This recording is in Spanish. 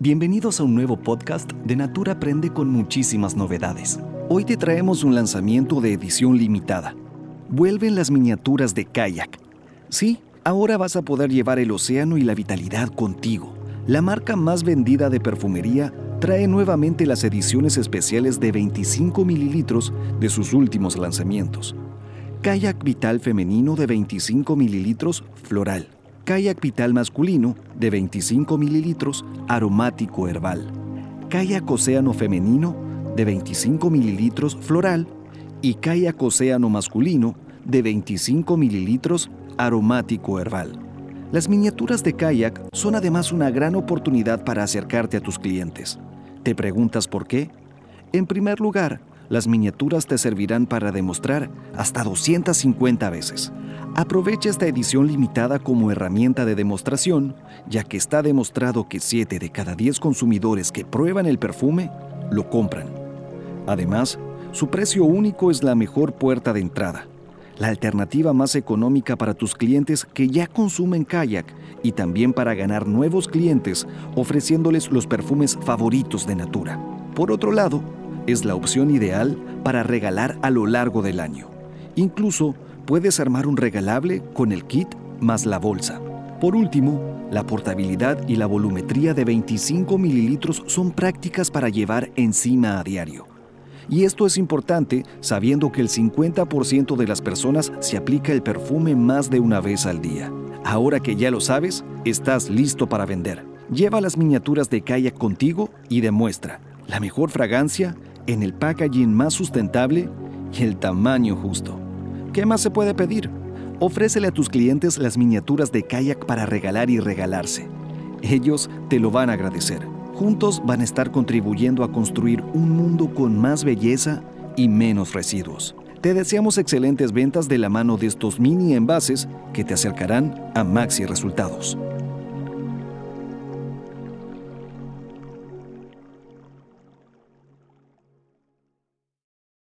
Bienvenidos a un nuevo podcast de Natura Aprende con muchísimas novedades. Hoy te traemos un lanzamiento de edición limitada. Vuelven las miniaturas de kayak. Sí, ahora vas a poder llevar el océano y la vitalidad contigo. La marca más vendida de perfumería trae nuevamente las ediciones especiales de 25 mililitros de sus últimos lanzamientos. Kayak Vital femenino de 25 mililitros floral. Kayak Vital masculino de 25 mililitros aromático herbal. Kayak Océano femenino de 25 mililitros floral y Kayak Océano masculino de 25 mililitros aromático herbal. Las miniaturas de kayak son además una gran oportunidad para acercarte a tus clientes. ¿Te preguntas por qué? En primer lugar, las miniaturas te servirán para demostrar hasta 250 veces. Aprovecha esta edición limitada como herramienta de demostración, ya que está demostrado que 7 de cada 10 consumidores que prueban el perfume lo compran. Además, su precio único es la mejor puerta de entrada, la alternativa más económica para tus clientes que ya consumen kayak y también para ganar nuevos clientes ofreciéndoles los perfumes favoritos de Natura. Por otro lado, es la opción ideal para regalar a lo largo del año. Incluso puedes armar un regalable con el kit más la bolsa. Por último, la portabilidad y la volumetría de 25 mililitros son prácticas para llevar encima a diario. Y esto es importante sabiendo que el 50% de las personas se aplica el perfume más de una vez al día. Ahora que ya lo sabes, estás listo para vender. Lleva las miniaturas de kayak contigo y demuestra la mejor fragancia en el packaging más sustentable y el tamaño justo. ¿Qué más se puede pedir? Ofrécele a tus clientes las miniaturas de kayak para regalar y regalarse. Ellos te lo van a agradecer. Juntos van a estar contribuyendo a construir un mundo con más belleza y menos residuos. Te deseamos excelentes ventas de la mano de estos mini envases que te acercarán a maxi resultados.